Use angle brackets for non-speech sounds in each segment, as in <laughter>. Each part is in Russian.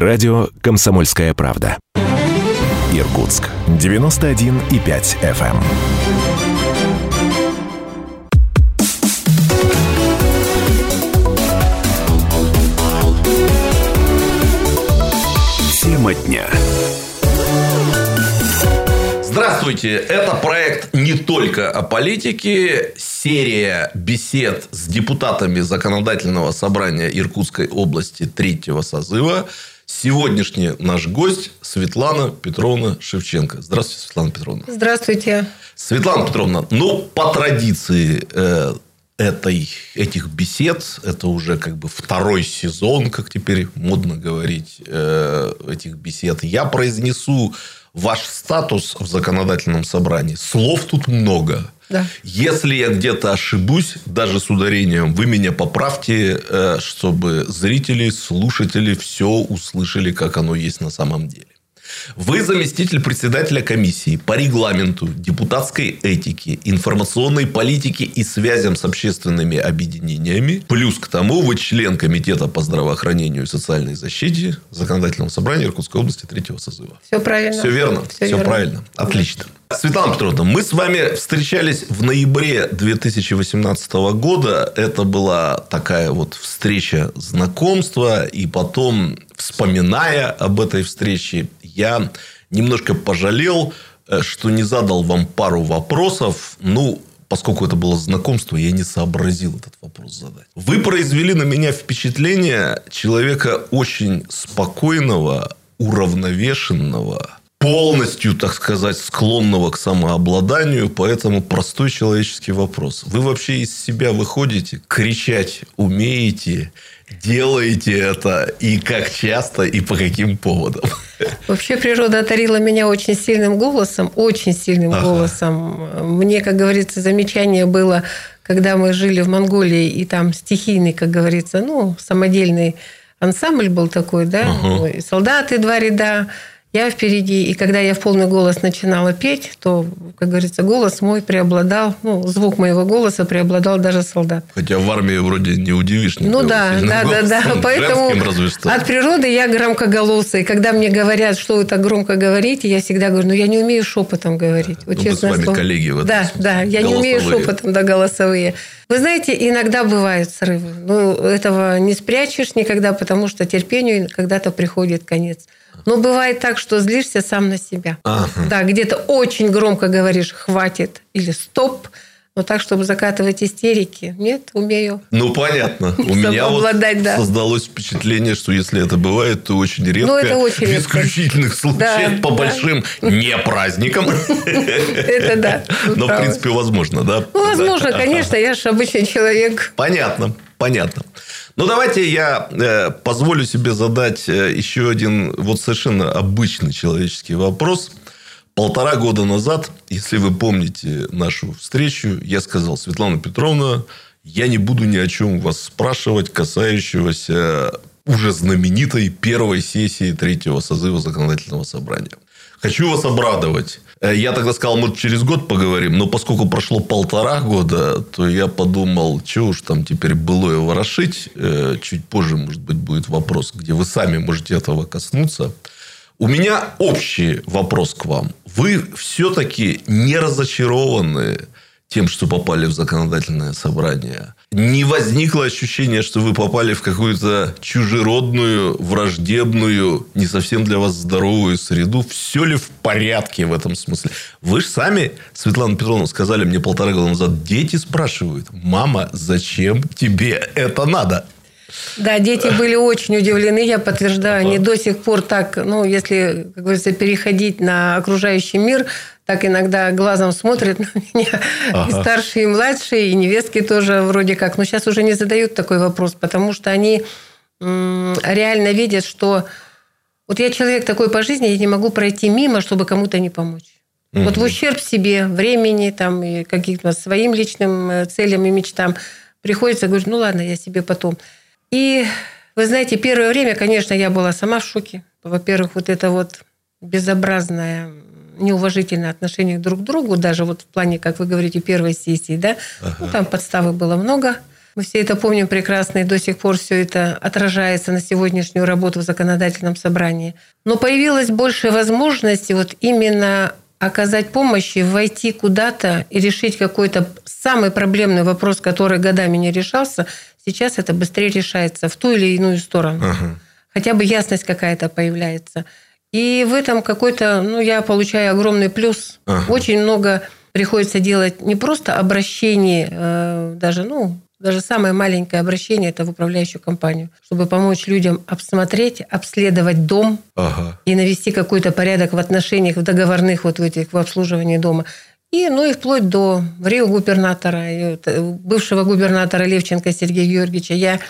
Радио «Комсомольская правда». Иркутск. 91,5 FM. Тема дня. Здравствуйте! Это проект не только о политике. Серия бесед с депутатами Законодательного собрания Иркутской области третьего созыва. Сегодняшний наш гость Светлана Петровна Шевченко. Здравствуйте, Светлана Петровна. Здравствуйте. Светлана Петровна, ну, по традиции э, этой, этих бесед, это уже как бы второй сезон, как теперь модно говорить, э, этих бесед, я произнесу ваш статус в законодательном собрании. Слов тут много. Да. Если я где-то ошибусь, даже с ударением, вы меня поправьте, э, чтобы зрители, слушатели все услышали, как оно есть на самом деле. Вы заместитель председателя комиссии по регламенту, депутатской этике, информационной политике и связям с общественными объединениями. Плюс к тому вы член комитета по здравоохранению и социальной защите Законодательного собрания Иркутской области третьего созыва. Все правильно. Все верно. Все, верно. правильно. Отлично. Светлана Петровна, мы с вами встречались в ноябре 2018 года. Это была такая вот встреча знакомства. И потом, вспоминая об этой встрече, я немножко пожалел, э, что не задал вам пару вопросов. Ну, поскольку это было знакомство, я не сообразил этот вопрос задать. Вы произвели на меня впечатление человека очень спокойного, уравновешенного, полностью, так сказать, склонного к самообладанию, поэтому простой человеческий вопрос. Вы вообще из себя выходите, кричать умеете, делаете это, и как часто, и по каким поводам? Вообще природа одарила меня очень сильным голосом, очень сильным ага. голосом. Мне, как говорится, замечание было, когда мы жили в Монголии, и там стихийный, как говорится, ну, самодельный ансамбль был такой, да, ага. солдаты два ряда, я впереди. И когда я в полный голос начинала петь, то, как говорится, голос мой преобладал, ну, звук моего голоса преобладал даже солдат. Хотя в армии вроде не удивишь. Ну да, да, да, да. Поэтому от природы я громкоголосый. Когда мне говорят, что вы так громко говорите, я всегда говорю, ну я не умею шепотом говорить. Вот, ну, с вами слово. коллеги в этом Да, смысле. да, я голосовые. не умею шепотом, да, голосовые. Вы знаете, иногда бывают срывы. Ну, этого не спрячешь никогда, потому что терпению когда-то приходит конец. Но бывает так, что злишься сам на себя. Ага. Да, где-то очень громко говоришь «хватит» или «стоп», но так, чтобы закатывать истерики, нет, умею. Ну, понятно. <laughs> У меня вот да. создалось впечатление, что если это бывает, то очень редко. Ну, это очень В исключительных случаях, по большим не праздникам. <laughs> Это да. Но, в принципе, возможно, да? Ну, возможно, конечно. Я же обычный человек. Понятно, понятно. Ну, давайте я э, позволю себе задать э, еще один вот совершенно обычный человеческий вопрос. Полтора года назад, если вы помните нашу встречу, я сказал, Светлана Петровна, я не буду ни о чем вас спрашивать, касающегося уже знаменитой первой сессии третьего созыва законодательного собрания. Хочу вас обрадовать. Э, я тогда сказал, мы через год поговорим, но поскольку прошло полтора года, то я подумал, что уж там теперь было ворошить. Э, чуть позже, может быть, будет вопрос, где вы сами можете этого коснуться. У меня общий вопрос к вам. Вы все-таки не разочарованы тем, что попали в законодательное собрание. Не возникло ощущения, что вы попали в какую-то чужеродную, враждебную, не совсем для вас здоровую среду. Все ли в порядке в этом смысле? Вы же сами, Светлана Петровна, сказали мне полтора года назад, дети спрашивают, мама, зачем тебе это надо? Да, дети были очень удивлены, я подтверждаю. Они до сих пор так, ну, если, как говорится, переходить на окружающий мир, так иногда глазом смотрят на <laughs> меня. Ага. И старшие, и младшие, и невестки тоже вроде как. Но сейчас уже не задают такой вопрос, потому что они реально видят, что вот я человек такой по жизни, я не могу пройти мимо, чтобы кому-то не помочь. Угу. Вот в ущерб себе, времени, там, и каким-то своим личным э, целям и мечтам приходится говорить, ну ладно, я себе потом. И вы знаете, первое время, конечно, я была сама в шоке. Во-первых, вот это вот безобразное неуважительное отношение друг к другу, даже вот в плане, как вы говорите, первой сессии, да, ага. ну, там подставы было много. Мы все это помним прекрасно, и до сих пор все это отражается на сегодняшнюю работу в законодательном собрании. Но появилась больше возможности вот именно оказать помощь и войти куда-то и решить какой-то самый проблемный вопрос, который годами не решался, сейчас это быстрее решается в ту или иную сторону. Ага. Хотя бы ясность какая-то появляется. И в этом какой-то, ну, я получаю огромный плюс. Ага. Очень много приходится делать не просто обращений, э, даже, ну, даже самое маленькое обращение это в управляющую компанию, чтобы помочь людям обсмотреть, обследовать дом ага. и навести какой-то порядок в отношениях, в договорных вот в этих в обслуживании дома. И, ну и вплоть до рио губернатора, бывшего губернатора Левченко Сергея Георгиевича. Я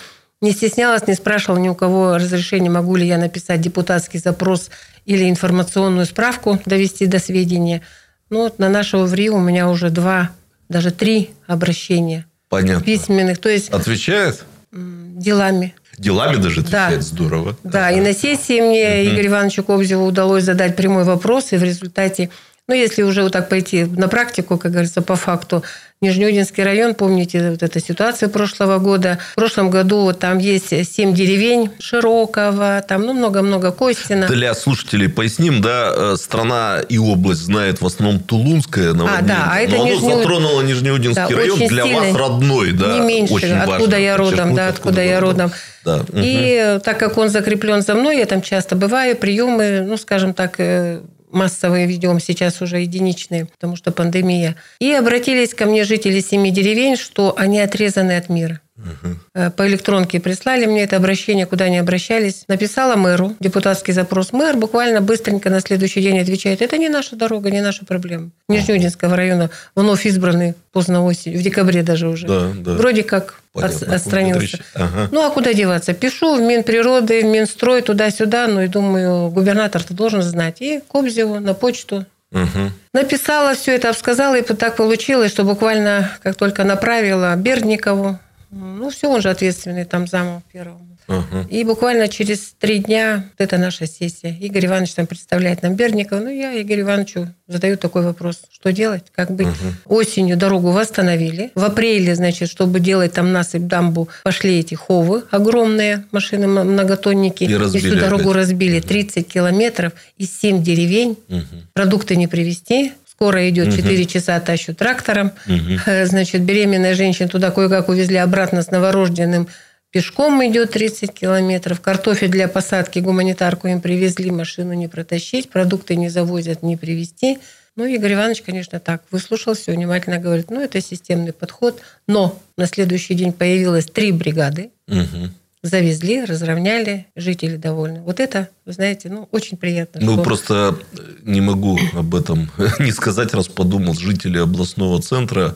не стеснялась, не спрашивала ни у кого разрешения, могу ли я написать депутатский запрос или информационную справку довести до сведения. Ну, вот на нашего ВРИ у меня уже два, даже три обращения. Понятно. Письменных. То есть... Отвечает? Делами. Делами даже отвечает? Да. Здорово. Да, ага. и на сессии мне угу. Игорю Ивановичу Кобзеву удалось задать прямой вопрос, и в результате ну, если уже вот так пойти на практику, как говорится, по факту, Нижнеудинский район, помните вот эта ситуация прошлого года. В прошлом году вот там есть семь деревень Широкого, там ну много-много Костина. Для слушателей поясним, да, э, страна и область знает в основном Тулунская наводнение. А, да, а это но Нижне... оно затронуло Нижнеудинский да, район, для сильный, вас родной, да, Не меньше, очень откуда важно я родом, да, откуда, откуда я родом. Да. И угу. так как он закреплен за мной, я там часто бываю, приемы, ну, скажем так, э, массовые ведем, сейчас уже единичные, потому что пандемия. И обратились ко мне жители семи деревень, что они отрезаны от мира. Угу. По электронке прислали мне это обращение, куда они обращались. Написала мэру депутатский запрос. Мэр буквально быстренько на следующий день отвечает, это не наша дорога, не наша проблема. Нижнеудинского района вновь избранный поздно осенью, в декабре даже уже. Да, да. Вроде как Понятно, отстранился. Ага. Ну, а куда деваться? Пишу в Минприроды, в Минстрой, туда-сюда. Ну, и думаю, губернатор-то должен знать. И Кобзеву на почту Угу. Написала все это, обсказала, и так получилось, что буквально как только направила Бердникову, ну, все, он же ответственный там замом первому. Угу. И буквально через три дня вот это наша сессия. Игорь Иванович там представляет нам Берникова. Ну, я Игорю Ивановичу задаю такой вопрос. Что делать? Как быть? Угу. Осенью дорогу восстановили. В апреле, значит, чтобы делать там насыпь, дамбу, пошли эти ховы огромные, машины многотонники. И, разбили и всю дорогу опять. разбили. 30 километров из 7 деревень. Угу. Продукты не привезти. Скоро идет 4 угу. часа, тащу трактором. Угу. Значит, беременная женщина туда кое-как увезли обратно с новорожденным. Пешком идет 30 километров. Картофель для посадки, гуманитарку им привезли, машину не протащить, продукты не завозят, не привезти. Ну, Игорь Иванович, конечно, так выслушал все, внимательно говорит, ну, это системный подход. Но на следующий день появилось три бригады. Угу завезли, разровняли, жители довольны. Вот это, вы знаете, ну, очень приятно. Ну, что... просто не могу об этом <laughs> не сказать, раз подумал, жители областного центра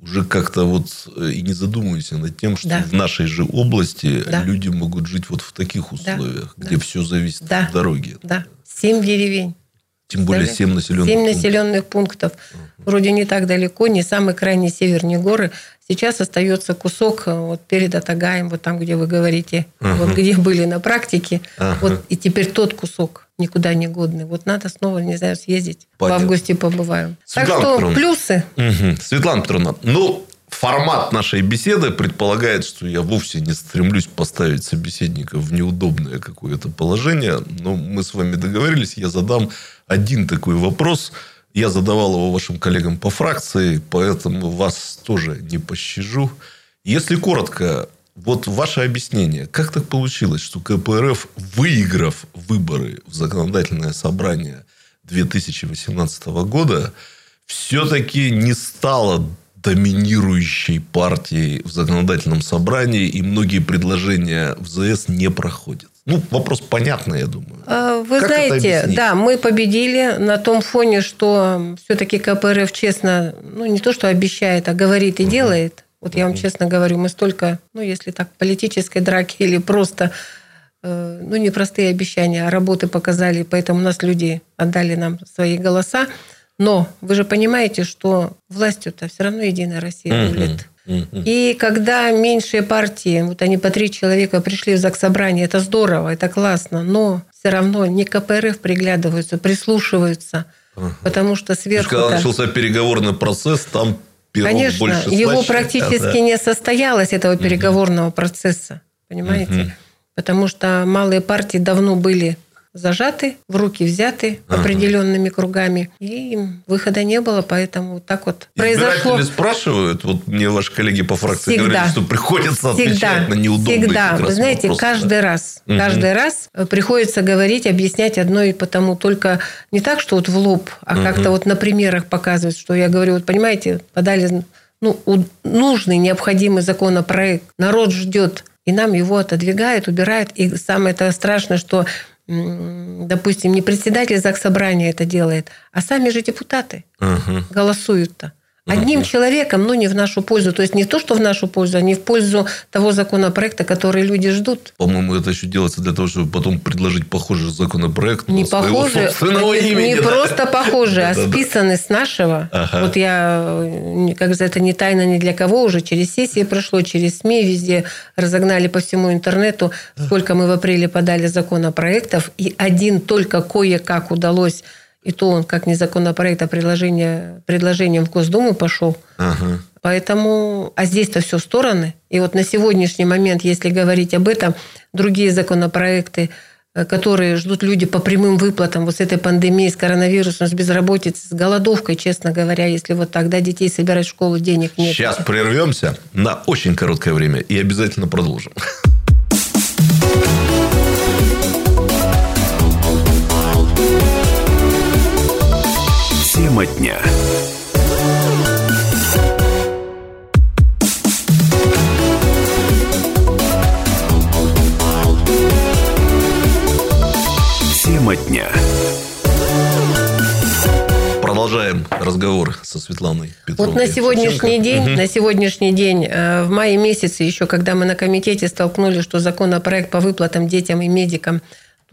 уже как-то вот э, и не задумываемся над тем, что да. в нашей же области да. люди могут жить вот в таких условиях, да. где да. все зависит да. от дороги. Да, семь деревень. Тем более семь населенных Семь населенных пунктов. Вроде не так далеко, не самый крайний север, не горы. Сейчас остается кусок э, вот перед Атагаем, вот там, где вы говорите, uh вот где были на практике. uh Вот и теперь тот кусок никуда не годный. Вот надо снова, не знаю, съездить. Понятно. В августе побываем. Светлана так что Петровна. плюсы. Угу. Светлана Петровна, ну, формат нашей беседы предполагает, что я вовсе не стремлюсь поставить собеседника в неудобное какое-то положение. Но мы с вами договорились, я задам один такой вопрос – я задавал его вашим коллегам по фракции, поэтому вас тоже не пощажу. Если коротко, вот ваше объяснение, как так получилось, что КПРФ, выиграв выборы в законодательное собрание 2018 года, все-таки не стала доминирующей партией в законодательном собрании, и многие предложения в ЗС не проходят? Ну, вопрос понятный, я думаю. А, вы как знаете, да, мы победили на том фоне, что все-таки КПРФ честно, ну, не то, что обещает, а говорит и угу. делает. Вот я вам честно говорю, мы столько, ну, если так, политической драки или просто, э, ну, не простые обещания, а работы показали, поэтому нас люди отдали нам свои голоса. Но вы же понимаете, что властью-то все равно Единая Россия рулит. Угу. И когда меньшие партии, вот они по три человека пришли в заксобрание, это здорово, это классно, но все равно не КПРФ приглядываются, прислушиваются, потому что сверху... Когда начался переговорный процесс, там пирог Конечно, больше его слаще. практически Да, да. не состоялось, этого переговорного процесса. Понимаете? Потому что малые партии давно были зажаты, в руки взяты определенными кругами, и выхода не было, поэтому вот так вот произошло. Спрашивают, вот мне ваши коллеги по фракции Всегда. говорили, что приходится отвечать Всегда, на неудобные всегда. Вы знаете, вопросы, каждый да. раз, каждый раз э, приходится говорить, объяснять одно и потому. Только не так, что вот в лоб, а как-то вот на примерах показывать, что я говорю, вот понимаете, подали ну, нужный, необходимый законопроект, народ ждет, и нам его отодвигают, убирают. И самое это страшное, что, допустим, не председатель Заксобрания это делает, а сами же депутаты Мгм. голосуют-то. Одним человеком, но не в нашу пользу. То есть не то, что в нашу пользу, а не в пользу того законопроекта, который люди ждут. По-моему, это еще делается для того, чтобы потом предложить похожий законопроект Не не, имени. не да. просто похоже, а списаны с нашего. Ага. Вот я, э, как за это не тайна ни для кого, уже через сессии прошло, через СМИ, везде разогнали по всему интернету, сколько мы в апреле подали законопроектов, и один только кое-как удалось, и то он как не законопроект, а предложение, предложением в Госдуму пошел. Ага. Поэтому, а здесь-то все стороны. И вот на сегодняшний момент, если говорить об этом, другие законопроекты, э, которые ждут люди по прямым выплатам вот с этой пандемией, с коронавирусом, с безработицей, с голодовкой, честно говоря, если вот тогда детей собирать в школу, денег нет. Сейчас прервемся на очень короткое время и обязательно продолжим. Тема дня. Тема дня. Продолжаем разговор со Светланой Петровной. Вот на сегодняшний день, Мгм. на сегодняшний день, э, в мае месяце еще, когда мы на комитете столкнули, что законопроект по выплатам детям и медикам,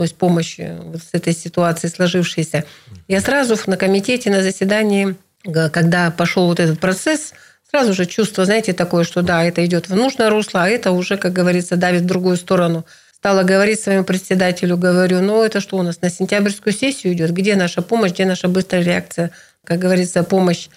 то есть помощи вот с этой ситуации сложившейся, я сразу на комитете, на заседании, когда пошел вот этот процесс, сразу же чувство, знаете, такое, что да, это идет в нужное русло, а это уже, как говорится, давит в другую сторону. Стала говорить своему председателю, говорю, ну это что у нас на сентябрьскую сессию идет? Где наша помощь, где наша быстрая реакция? Как говорится, помощь.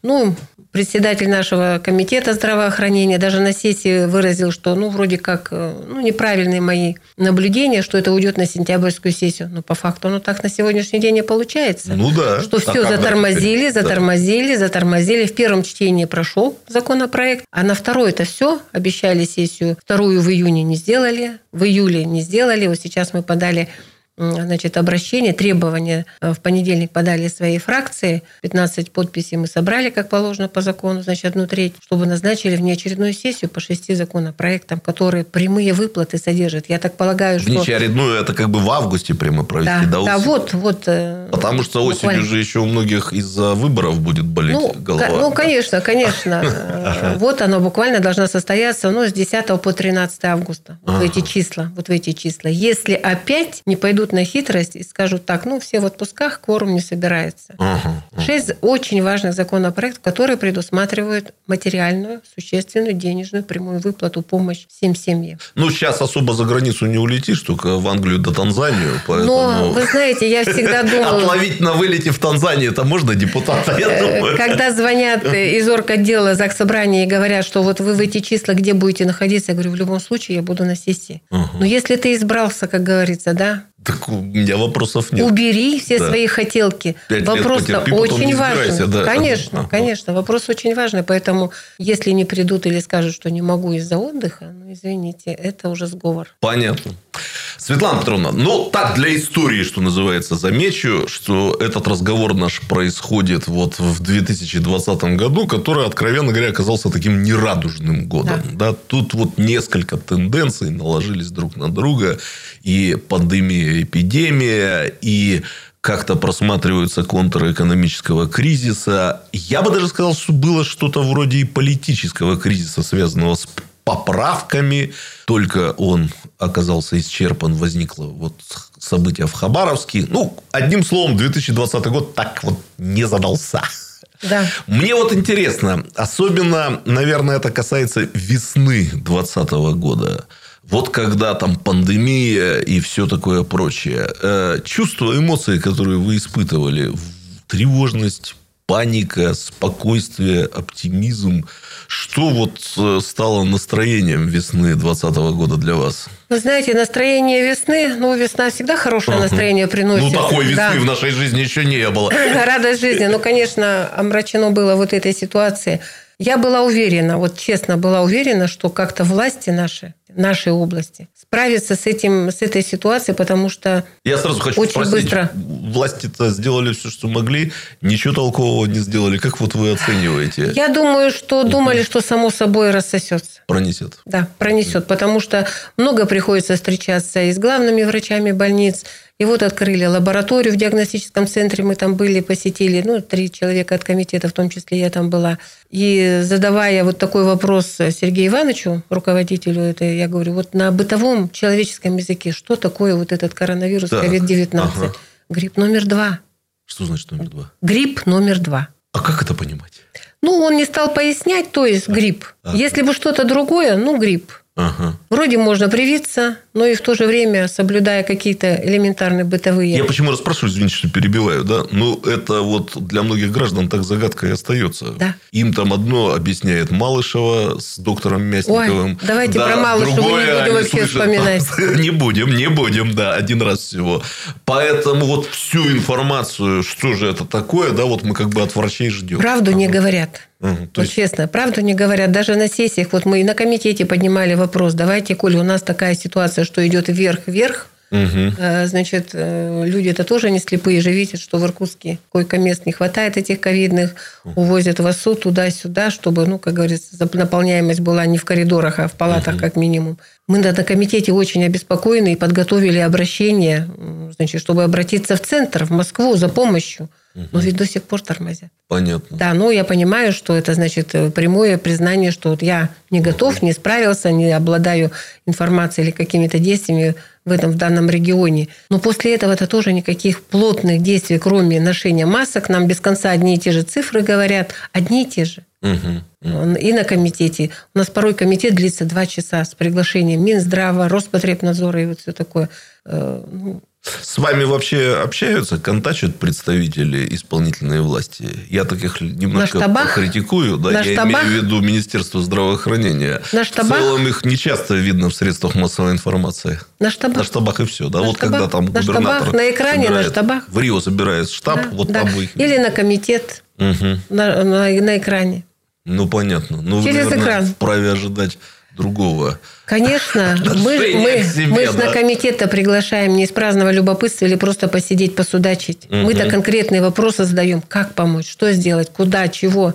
Ну, председатель нашего комитета здравоохранения даже на сессии выразил, что, ну, вроде как, э, ну, неправильные мои наблюдения, что это уйдет на сентябрьскую сессию. Но по факту оно так на сегодняшний день и получается. Ну да. Что А все когда затормозили, теперь? Да. затормозили, затормозили. В первом чтении прошел законопроект, а на второй это все обещали сессию. Вторую в июне не сделали, в июле не сделали. Вот сейчас мы подали значит, обращение, требования э, в понедельник подали своей фракции. 15 подписей мы собрали, как положено по закону, значит, одну треть, чтобы назначили внеочередную сессию по шести законопроектам, которые прямые выплаты содержат. Я так полагаю, что... Внеочередную это как бы в августе прямо провести. Да, да, осени. вот, вот. э, Потому что осенью буквально. же еще у многих из-за выборов будет болеть Ну, голова. ну, конечно, конечно. <laughs> Э, Вот оно буквально должно состояться ну, с 10 по 13 августа. Вот в эти числа. Вот в эти числа. Если опять не пойдут на хитрость и скажут так, ну, все в отпусках, кворум не собирается. Ага. Шесть очень важных законопроектов, которые предусматривают материальную, существенную, денежную, прямую выплату, помощь всем семьям. Ну, сейчас особо за границу не улетишь, только в Англию да Танзанию. Поэтому... Но, вы знаете, я всегда <laughs> думаю... Отловить на вылете в Танзании это можно депутата, я Э, думаю. Когда звонят из орготдела Заксобрания и говорят, что вот вы в эти числа где будете находиться, я говорю, в любом случае я буду на сессии. Но если ты избрался, как говорится, да, Так у меня вопросов нет. убери все Да. свои хотелки. Пять лет Вопрос-то потерпи, очень важный. да. Конечно, Ага. конечно. Вопрос очень важный. Поэтому, если не придут или скажут, что не могу из-за отдыха, ну, извините, это уже сговор. Понятно. Светлана Петровна, ну так для истории, что называется, замечу, что этот разговор наш происходит вот в 2020 году, который, откровенно говоря, оказался таким нерадужным годом. Да. Тут вот несколько тенденций наложились друг на друга. И пандемия, эпидемия, и как-то просматриваются контуры экономического кризиса. Я бы даже сказал, что было что-то вроде и политического кризиса, связанного с поправками. Только он оказался исчерпан, возникло вот событие в Хабаровске. Ну, одним словом, 2020 год так вот не задался. Да. Мне вот интересно, особенно, наверное, это касается весны 2020 года. Вот когда там пандемия и все такое прочее. Э, Чувства, эмоции, которые вы испытывали, тревожность, паника, спокойствие, оптимизм. Что вот э, стало настроением весны 2020 года для вас? Вы знаете, настроение весны, ну, весна всегда хорошее настроение приносит. Ну, такой весны да. в нашей жизни еще не было. <laughs> Радость жизни. Ну, конечно, омрачено было вот этой ситуацией. Я была уверена, вот честно была уверена, что как-то власти наши, нашей области справятся с, этим, с этой ситуацией, потому что Я сразу хочу очень спросить, быстро... власти-то сделали все, что могли, ничего толкового не сделали. Как вот вы оцениваете? Я думаю, что думали, что само собой рассосется. Пронесет. Да, пронесет, потому что много приходится встречаться и с главными врачами больниц, и вот открыли лабораторию в диагностическом центре, мы там были, посетили, ну, три человека от комитета, в том числе я там была. И задавая вот такой вопрос Сергею Ивановичу, руководителю этой, я говорю, вот на бытовом человеческом языке, что такое вот этот коронавирус COVID-19? Ага. Грипп номер два. Что значит номер два? Грипп номер два. А как это понимать? Ну, он не стал пояснять, то есть грипп. А. Если бы что-то другое, ну, грипп. Ага. Вроде можно привиться, но и в то же время соблюдая какие-то элементарные бытовые. Я почему расспрашиваю, извините, что перебиваю, да? Ну, это вот для многих граждан так загадкой остается. Да. Им там одно объясняет Малышева с доктором Мясниковым. Ой, давайте да, про Малышева другое, не будем вообще слышат, вспоминать. <laughs> Не будем, не будем, да, один раз всего. Поэтому вот всю информацию, что же это такое, да, вот мы как бы от врачей ждем. Правду не говорят. Угу, вот есть... честно, правду не говорят. Даже на сессиях, вот мы и на комитете поднимали вопрос, давайте, Коля, у нас такая ситуация, что идет вверх-вверх, Угу. Значит, э, люди это тоже не слепые же видят, что в Иркутске койко-мест не хватает этих ковидных, увозят в ОСУ туда-сюда, чтобы, ну, как говорится, наполняемость была не в коридорах, а в палатах угу. как минимум. Мы на комитете очень обеспокоены и подготовили обращение, значит, чтобы обратиться в центр, в Москву за помощью. Но ведь до сих пор тормозят. Понятно. Да, ну я понимаю, что это значит э, прямое признание, что вот я не готов, не справился, не обладаю информацией или какими-то действиями в этом в данном регионе. Но после этого это тоже никаких плотных действий, кроме ношения масок, нам без конца одни и те же цифры говорят, одни и те же. Угу. И на комитете. У нас порой комитет длится два часа с приглашением Минздрава, Роспотребнадзора и вот все такое. Э, ну, с вами вообще общаются, контачат представители исполнительной власти? Я таких немножко критикую. Да? На я штабах? имею в виду Министерство здравоохранения. На штабах? В целом их не часто видно в средствах массовой информации. На штабах? На штабах и все. Да? На вот штабах? когда там на губернатор штабах, на экране, собирает, на штабах. В Рио собирает штаб, да, вот да. там их... Или на комитет угу. на, на, на экране. Ну, понятно. Ну, Через вы, наверное, экран. вправе ожидать другого. Конечно, <laughs> мы, мы, себе, мы да? на комитет приглашаем не из праздного любопытства или просто посидеть, посудачить. Угу. Мы-то конкретные вопросы задаем. Как помочь, что сделать, куда, чего.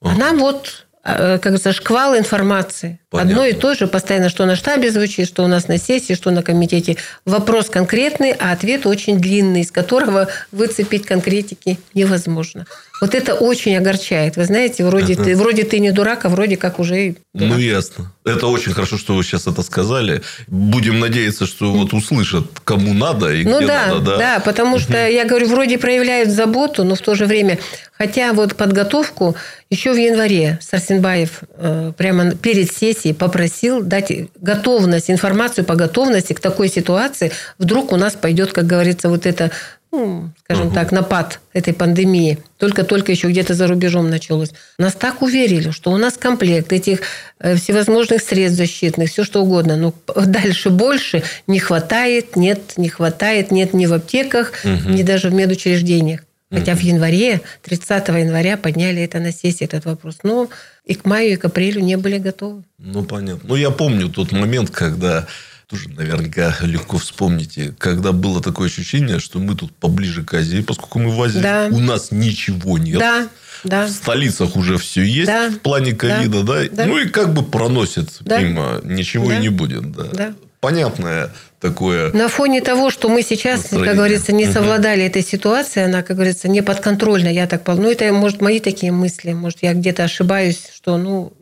А нам вот Э, как говорится, шквал информации. Понятно. Одно и то же постоянно, что на штабе звучит, что у нас на сессии, что на комитете. Вопрос конкретный, а ответ очень длинный, из которого выцепить конкретики невозможно. Вот это очень огорчает. Вы знаете, вроде, ага. ты, вроде ты не дурак, а вроде как уже дурак. Ну, ясно. Это очень хорошо, что вы сейчас это сказали. Будем надеяться, что вот услышат, кому надо и ну, где да, надо. Да, да, потому что, я говорю, вроде проявляют заботу, но в то же время... Хотя вот подготовку еще в январе Сарсенбаев э, прямо перед сессией попросил дать готовность, информацию по готовности к такой ситуации. Вдруг у нас пойдет, как говорится, вот это ну, скажем угу. так, напад этой пандемии. Только-только еще где-то за рубежом началось. Нас так уверили, что у нас комплект этих э, всевозможных средств защитных, все что угодно. Но <laughs> дальше больше не хватает, нет, не хватает, нет ни в аптеках, угу. ни даже в медучреждениях. Хотя в январе, 30 января подняли это на сессии, этот вопрос. Но и к маю, и к апрелю не были готовы. Ну, понятно. Ну, я помню тот момент, когда тоже наверняка легко вспомните, когда было такое ощущение, что мы тут поближе к Азии, поскольку мы в Азии, да. у нас ничего нет. Да. Да. В столицах уже все есть да. в плане ковида, да. да? Ну и как бы проносит да. мимо, ничего да. и не будет. Да. Да. Понятное такое. На фоне того, что мы сейчас, настроение. как говорится, не совладали этой ситуацией, она, как говорится, не подконтрольна, я так понял. Ну, это, может, мои такие мысли, может, я где-то ошибаюсь, что, ну,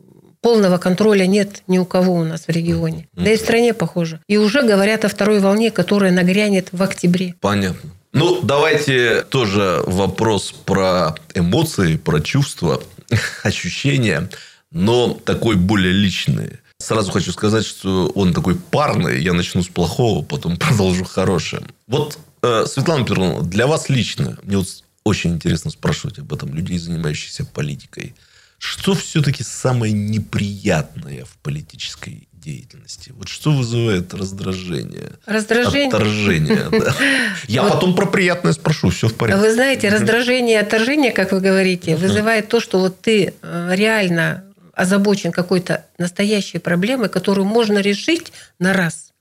полного контроля нет ни у кого у нас в регионе. Да и в стране похоже. И уже говорят о второй волне, которая нагрянет в октябре. Понятно. Ну, давайте тоже вопрос про эмоции, про чувства, <laughs> ощущения, но такой более личный. Сразу хочу сказать, что он такой парный. Я начну с плохого, потом <laughs> продолжу хорошее. Вот, э, Светлана Петровна, для вас лично, мне вот очень интересно спрашивать об этом людей, занимающихся политикой. Что все-таки самое неприятное в политической деятельности? Вот что вызывает раздражение? Раздражение? Отторжение, да. <laughs> Я потом про приятное спрошу, все в порядке. Вы знаете, раздражение и отторжение, как вы говорите, вызывает то, что вот ты э, реально озабочен какой-то настоящей проблемой, которую можно решить на раз.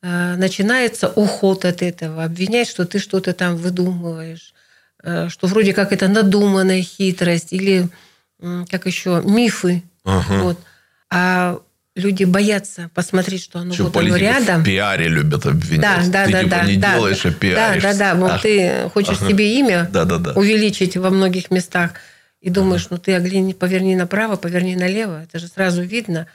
Начинается уход от этого, обвинять, что ты что-то там выдумываешь, э, что вроде как это надуманная хитрость или как еще мифы. Ага. Вот. А люди боятся посмотреть, что оно что, вот оно рядом. В пиаре любят обвинять. Да, да, ты да, типа да, не да, делаешь, а пиаришь. Да, да, да. Вот а. ты хочешь ага. себе имя да, да, да. увеличить во многих местах и думаешь, ага. ну ты огляни, поверни направо, поверни налево. Это же сразу видно.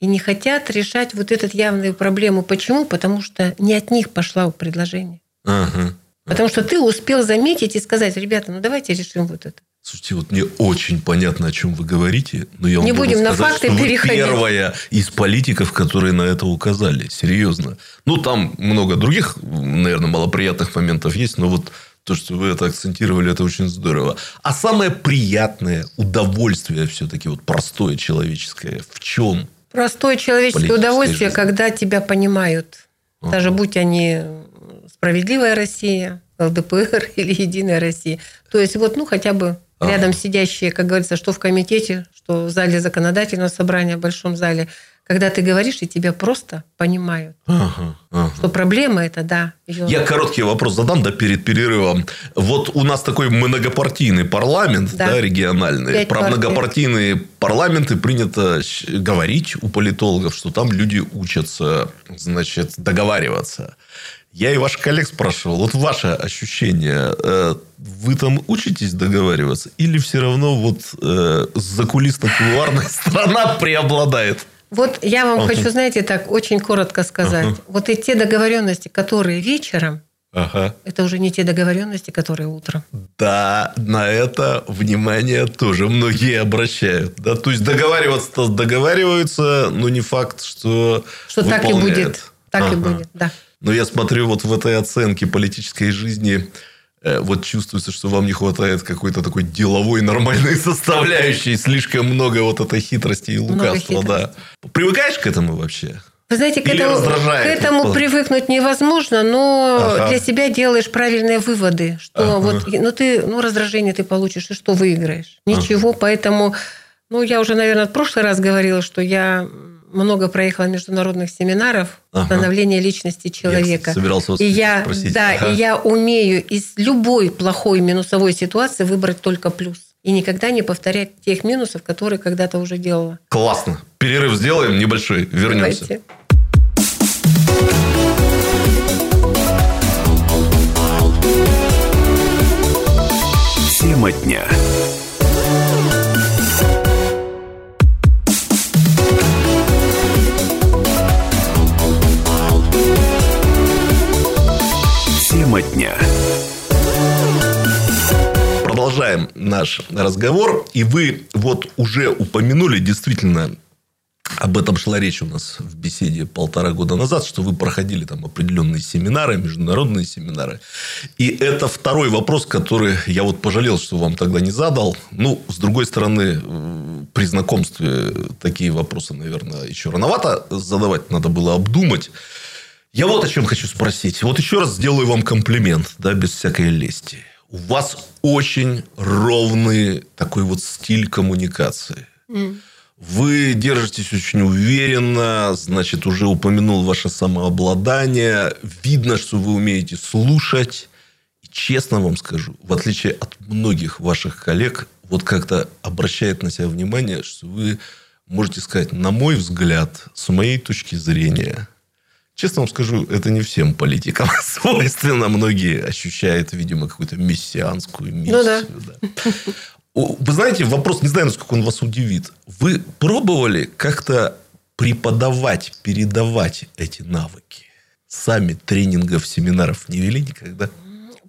И не хотят решать вот эту явную проблему. Почему? Потому что не от них пошло предложение. Ага. Потому что ты успел заметить и сказать, ребята, ну давайте решим вот это. Слушайте, вот мне очень понятно, о чем вы говорите, но я вам не будем сказать, на факты что переходить. Вы первая из политиков, которые на это указали. Серьезно. Ну, там много других, наверное, малоприятных моментов есть, но вот то, что вы это акцентировали, это очень здорово. А самое приятное удовольствие все-таки вот простое человеческое в чем? Простое человеческое удовольствие, жизни? когда тебя понимают. Ага. Даже будь они справедливая Россия, ЛДПР <laughs> или Единая Россия. То есть вот, ну, хотя бы рядом сидящие, как говорится, что в комитете, что в зале законодательного собрания, в большом зале, когда ты говоришь, и тебя просто понимают. Ага, ага. Что проблема это, да. Ее... Я короткий вопрос задам, да, перед перерывом. Вот у нас такой многопартийный парламент, да, да региональный. Пять Про партий. многопартийные парламенты принято говорить у политологов, что там люди учатся, значит, договариваться. Я и ваших коллег спрашивал, вот ваше ощущение, э, вы там учитесь договариваться или все равно вот э, закулисно-кулуарная <laughs> сторона преобладает? Вот я вам uh-huh. хочу, знаете, так очень коротко сказать. Uh-huh. Вот и те договоренности, которые вечером, Ага. Это уже не те договоренности, которые утром. Да, на это внимание тоже многие обращают. Да? То есть договариваться договариваются, но не факт, что Что выполняют. так и будет. Так ага. и будет, да. Но я смотрю вот в этой оценке политической жизни, э, вот чувствуется, что вам не хватает какой-то такой деловой нормальной <laughs> составляющей. Слишком много вот этой хитрости и лукавства. Да. Привыкаешь к этому вообще? Вы знаете, к этому, к этому привыкнуть невозможно, но ага. для себя делаешь правильные выводы, что ага. вот, ну ты, ну раздражение ты получишь, и что выиграешь? Ничего, ага. поэтому, ну я уже, наверное, в прошлый раз говорила, что я много проехала международных семинаров ага. становления личности человека. Я собирался вас и я, спросить. Да, ага. и я умею из любой плохой минусовой ситуации выбрать только плюс. И никогда не повторять тех минусов, которые когда-то уже делала. Классно. Перерыв сделаем небольшой. Вернемся. Давайте. Тема дня. Тема дня. Продолжаем наш разговор. И вы вот уже упомянули действительно об этом шла речь у нас в беседе полтора года назад, что вы проходили там определенные семинары, международные семинары. И это второй вопрос, который я вот пожалел, что вам тогда не задал. Ну, с другой стороны, при знакомстве такие вопросы, наверное, еще рановато задавать, надо было обдумать. Я вот о чем хочу спросить. Вот еще раз сделаю вам комплимент, да, без всякой лести. У вас очень ровный такой вот стиль коммуникации. Mm. Вы держитесь очень уверенно, значит, уже упомянул ваше самообладание. Видно, что вы умеете слушать. И честно вам скажу, в отличие от многих ваших коллег, вот как-то обращает на себя внимание, что вы можете сказать, на мой взгляд, с моей точки зрения – Честно вам скажу, это не всем политикам <laughs> свойственно. Многие ощущают, видимо, какую-то мессианскую миссию. Ну, да. Да. Вы знаете, вопрос, не знаю, насколько он вас удивит. Вы пробовали как-то преподавать, передавать эти навыки? Сами тренингов, семинаров не вели никогда?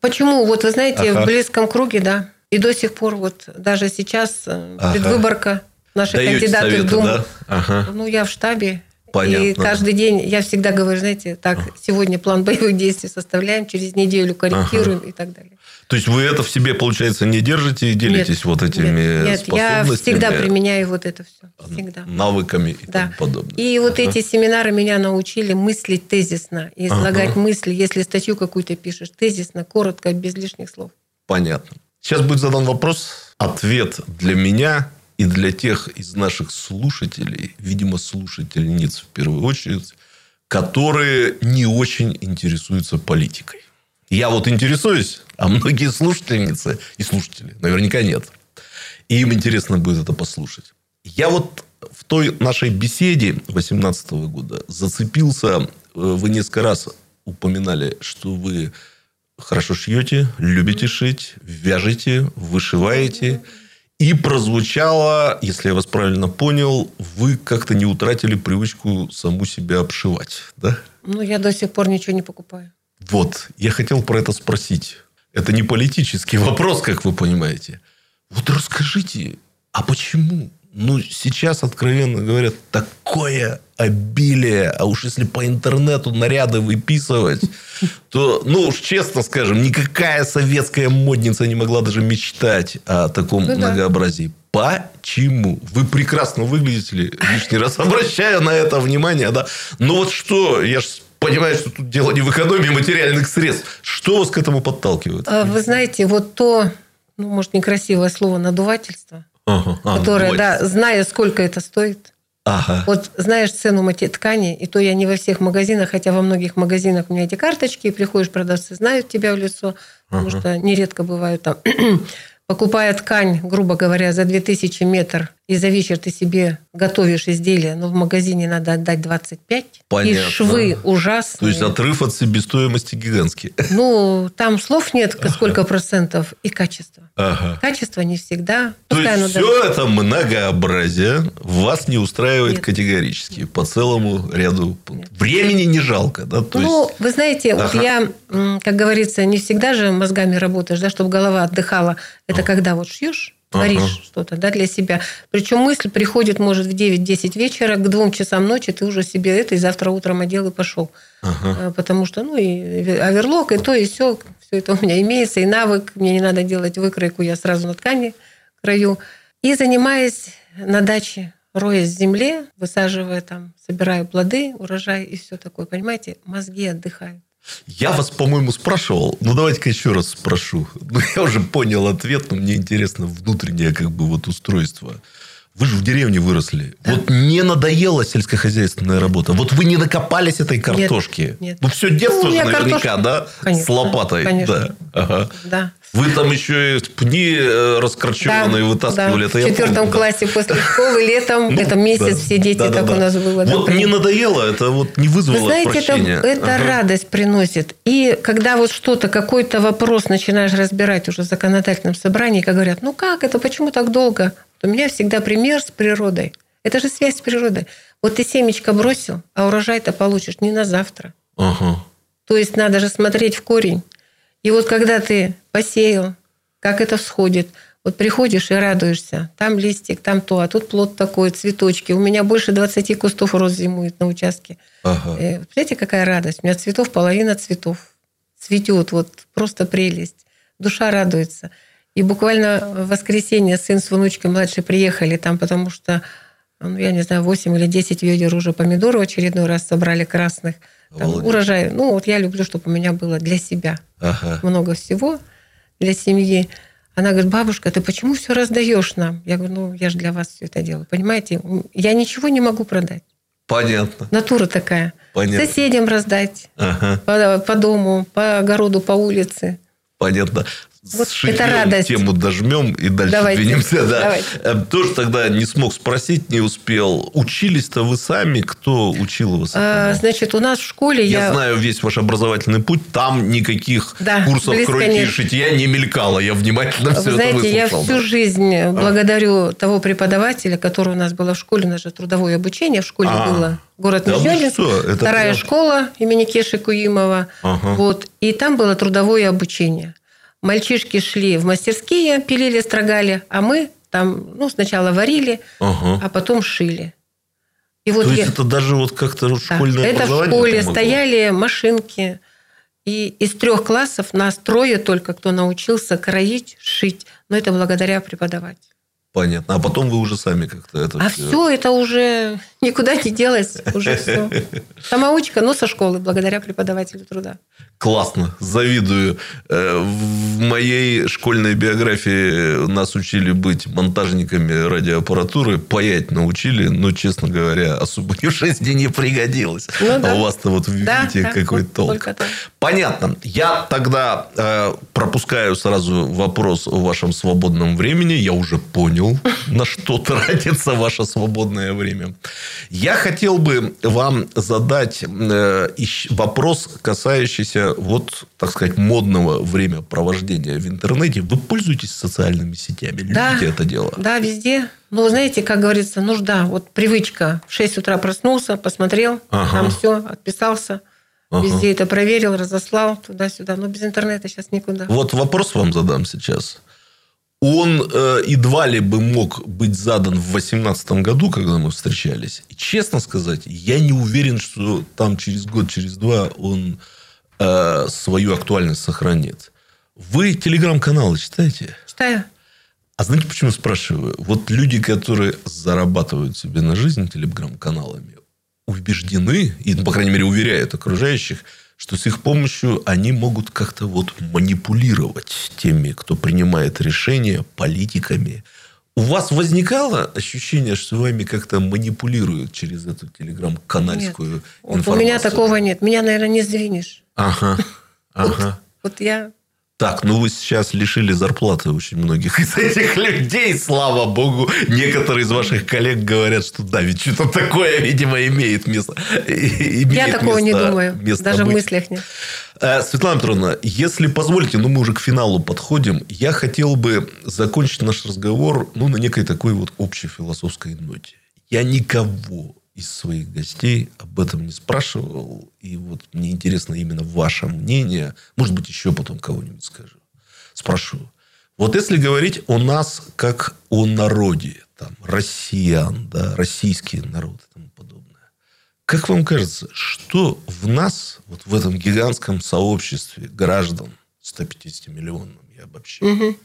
Почему? Вот вы знаете, ага. в близком круге, да. И до сих пор, вот даже сейчас э, ага. предвыборка наших Даете кандидатов в Думу. Да? Ага. Ну, я в штабе Понятно. И каждый день я всегда говорю, знаете, так, сегодня план боевых действий составляем, через неделю корректируем ага. и так далее. То есть вы это в себе, получается, не держите и делитесь нет, вот этими нет, нет, способностями? я всегда применяю вот это все. Всегда. Навыками и да. тому подобное. И вот ага. эти семинары меня научили мыслить тезисно излагать ага. мысли. Если статью какую-то пишешь, тезисно, коротко, без лишних слов. Понятно. Сейчас будет задан вопрос. Ответ для меня и для тех из наших слушателей, видимо, слушательниц в первую очередь, которые не очень интересуются политикой. Я вот интересуюсь, а многие слушательницы и слушатели наверняка нет. И им интересно будет это послушать. Я вот в той нашей беседе 2018 года зацепился. Э, вы несколько раз упоминали, что вы хорошо шьете, любите шить, вяжете, вышиваете. И прозвучало, если я вас правильно понял, вы как-то не утратили привычку саму себя обшивать, да? Ну, я до сих пор ничего не покупаю. Вот, я хотел про это спросить. Это не политический <laughs> вопрос, как вы понимаете. Вот расскажите, а почему? Ну, сейчас, откровенно говоря, такое обилие, а уж если по интернету наряды выписывать, то, ну уж честно скажем, никакая советская модница не могла даже мечтать о таком ну, многообразии. Да. Почему? Вы прекрасно выглядите, лишний раз обращаю на это внимание, да. Но вот что, я же понимаю, что тут дело не в экономии материальных средств. Что вас к этому подталкивает? А, вы знаете, вот то, ну, может, некрасивое слово надувательство, ага, а, которое, да, зная, сколько это стоит. Ага. Вот знаешь цену ткани, и то я не во всех магазинах, хотя во многих магазинах у меня эти карточки, и приходишь, продавцы знают тебя в лицо, потому ага. что нередко бывают там <clears throat> покупая ткань, грубо говоря, за 2000 метр, и за вечер ты себе готовишь изделие, но в магазине надо отдать 25. Понятно. И швы ужасные. То есть отрыв от себестоимости гигантский. Ну, там слов нет, сколько ага. процентов, и качество. Ага. Качество не всегда. То есть все даже... это многообразие вас не устраивает нет. категорически по целому ряду нет. времени не жалко, да? То ну, есть... вы знаете, ага. вот я, как говорится, не всегда же мозгами работаешь, да, чтобы голова отдыхала. Это ага. когда вот шьешь творишь ага. что-то да, для себя. Причем мысль приходит, может, в 9-10 вечера, к 2 часам ночи ты уже себе это, и завтра утром одел и пошел. Ага. А, потому что, ну, и оверлок, и то, и все, все это у меня имеется, и навык, мне не надо делать выкройку, я сразу на ткани краю. И занимаясь на даче, роясь в земле, высаживая там, собираю плоды, урожай и все такое, понимаете, мозги отдыхают. Я вас, по-моему, спрашивал. Ну, давайте-ка еще раз спрошу. Ну, я уже понял ответ, но мне интересно внутреннее как бы вот устройство. Вы же в деревне выросли. Да. Вот не надоела сельскохозяйственная работа. Вот вы не накопались этой картошки. Нет. нет. Ну, все детство ну, же наверняка, картошка... да? Конечно, С лопатой. Конечно. Да. Ага. да. Вы там еще и пни э, раскорчеванные да, вытаскивали. Да. Это в четвертом помню, классе да. после школы летом, ну, это месяц, все дети да, так у нас было. Вот не надоело, это вот не вызвало Вы знаете, это, это радость приносит. И когда вот что-то, какой-то вопрос начинаешь разбирать уже в законодательном собрании, как говорят, ну как это, почему так долго? У меня всегда пример с природой. Это же связь с природой. Вот ты семечко бросил, а урожай-то получишь не на завтра. Ага. То есть надо же смотреть в корень. И вот когда ты посеял, как это всходит, вот приходишь и радуешься. Там листик, там то, а тут плод такой, цветочки. У меня больше 20 кустов роз зимует на участке. Ага. Э, Представляете, какая радость? У меня цветов половина цветов. Цветет, вот просто прелесть. Душа радуется. И буквально в воскресенье сын с внучкой младшей приехали там, потому что, ну, я не знаю, 8 или 10 ведер уже помидоров очередной раз собрали красных. Там, урожай. Ну, вот я люблю, чтобы у меня было для себя ага. много всего для семьи. Она говорит, бабушка, ты почему все раздаешь нам? Я говорю, ну, я же для вас все это делаю. Понимаете, я ничего не могу продать. Понятно. Натура такая. Понятно. Соседям раздать. Ага. По, по дому, по огороду, по улице. Понятно. Вот это радость. тему дожмем и дальше давайте, двинемся. Да. Давайте. Э, тоже тогда не смог спросить, не успел. Учились-то вы сами? Кто учил вас? А, значит, у нас в школе я... Я знаю весь ваш образовательный путь. Там никаких да, курсов кройки и шитья не мелькало. Я внимательно все вы знаете, это выслушал. я всю жизнь а. благодарю того преподавателя, который у нас был в школе. У нас же трудовое обучение в школе а. было. Город да Междёнинск. Вторая прям... школа имени Кеши Куимова. Ага. Вот. И там было трудовое обучение. Мальчишки шли в мастерские, пилили, строгали, а мы там ну, сначала варили, ага. а потом шили. И вот То я... есть это даже вот как-то школьное да, Это в школе стояли машинки. И из трех классов нас трое только, кто научился кроить, шить. Но это благодаря преподавателю. Понятно. А потом вы уже сами как-то это... А все, все это уже никуда не делось. Уже все. Самоучка, но со школы, благодаря преподавателю труда. Классно, завидую. Э, в моей школьной биографии нас учили быть монтажниками радиоаппаратуры, паять научили, но, честно говоря, особо ни <laughs> в жизни не пригодилось. Ну, да. А у вас-то вот видите, да, какой да, толк. Понятно. Я тогда э, пропускаю сразу вопрос о вашем свободном времени. Я уже понял, на что тратится ваше свободное время. Я хотел бы вам задать э, вопрос, касающийся вот, так сказать, модного времяпровождения в интернете. Вы пользуетесь социальными сетями? Любите да, это дело? Да, везде. Ну, знаете, как говорится, нужда. Вот привычка. В 6 утра проснулся, посмотрел, ага. там все, отписался. Ага. Везде это проверил, разослал туда-сюда. Но без интернета сейчас никуда. Вот вопрос вам задам сейчас он э, едва ли бы мог быть задан в 2018 году, когда мы встречались. И, честно сказать, я не уверен, что там через год, через два он э, свою актуальность сохранит. Вы телеграм-каналы читаете? Читаю. А знаете, почему спрашиваю? Вот люди, которые зарабатывают себе на жизнь телеграм-каналами, убеждены, и, по крайней мере, уверяют окружающих, что с их помощью они могут как-то вот манипулировать теми, кто принимает решения, политиками. У вас возникало ощущение, что вами как-то манипулируют через эту телеграм-канальскую информацию? У меня такого нет. Меня, наверное, не сдвинешь. Ага. ага. Вот, вот я так, ну вы сейчас лишили зарплаты очень многих из этих людей, слава богу. Некоторые из ваших коллег говорят, что да, ведь что-то такое, видимо, имеет место. Имеет Я такого место, не думаю, даже быть. в мыслях нет. Э, Светлана Петровна, если позволите, ну мы уже к финалу подходим, я хотел бы закончить наш разговор ну, на некой такой вот общей философской ноте. Я никого из своих гостей об этом не спрашивал. И вот мне интересно именно ваше мнение. Может быть, еще потом кого-нибудь скажу. Спрошу. Вот если говорить о нас как о народе, там, россиян, да, российский народ и тому подобное. Как вам кажется, что в нас, вот в этом гигантском сообществе граждан, 150 миллионов, я обобщаю, угу.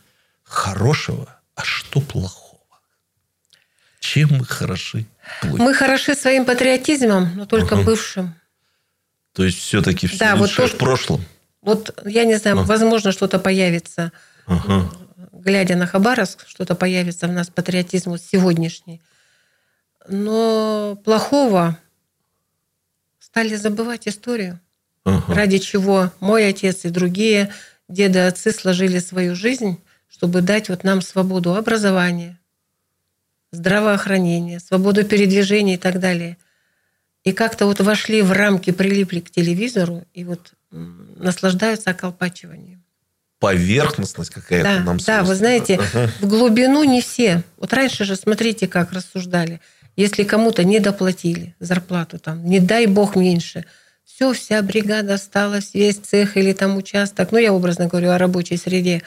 хорошего, а что плохого? Чем мы хороши? Мы хороши своим патриотизмом, но только угу. бывшим. То есть, все-таки все да, вот то, в прошлом? Вот, я не знаю, ага. возможно, что-то появится, ага. глядя на Хабаровск, что-то появится в нас патриотизм вот сегодняшний. Но плохого стали забывать историю, ага. ради чего мой отец и другие деды, отцы сложили свою жизнь, чтобы дать вот нам свободу образования, здравоохранение, свободу передвижения и так далее. И как-то вот вошли в рамки, прилипли к телевизору и вот наслаждаются околпачиванием. Поверхностность какая-то да, нам Да, вы знаете, ага. в глубину не все. Вот раньше же, смотрите, как рассуждали. Если кому-то не доплатили зарплату, там, не дай бог меньше, все, вся бригада осталась, весь цех или там участок. Ну, я образно говорю о рабочей среде.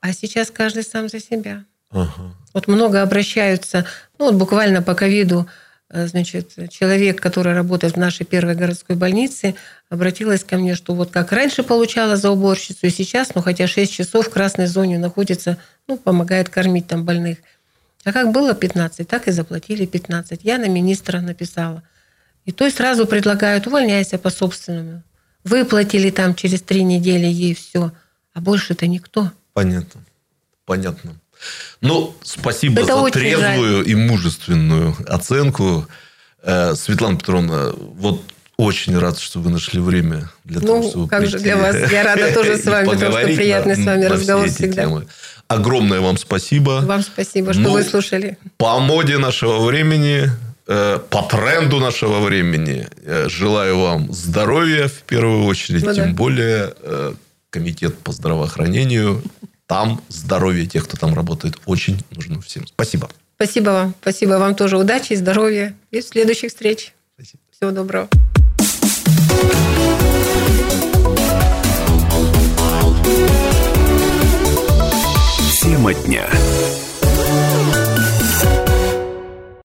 А сейчас каждый сам за себя. Ага. Вот много обращаются, ну вот буквально по ковиду, э, значит, человек, который работает в нашей первой городской больнице, обратилась ко мне, что вот как раньше получала за уборщицу, и сейчас, ну хотя 6 часов в красной зоне находится, ну помогает кормить там больных. А как было 15, так и заплатили 15. Я на министра написала. И то есть сразу предлагают, увольняйся по собственному. Выплатили там через три недели ей все, а больше-то никто. Понятно. Понятно. Ну, спасибо Это за трезвую жаль. и мужественную оценку. Э, Светлана Петровна, вот очень рад, что вы нашли время для ну, того, чтобы как прийти. же для вас. Я рада <laughs> тоже с вами, потому что приятный с вами разговор всегда. Темы. Огромное вам спасибо. Вам спасибо, что ну, вы слушали. По моде нашего времени, э, по тренду нашего времени э, желаю вам здоровья в первую очередь. Ну, тем да. более комитет по здравоохранению там здоровье тех, кто там работает, очень нужно всем. Спасибо. Спасибо вам. Спасибо вам тоже. Удачи, и здоровья и следующих встреч. Спасибо. Всего доброго. Тема дня.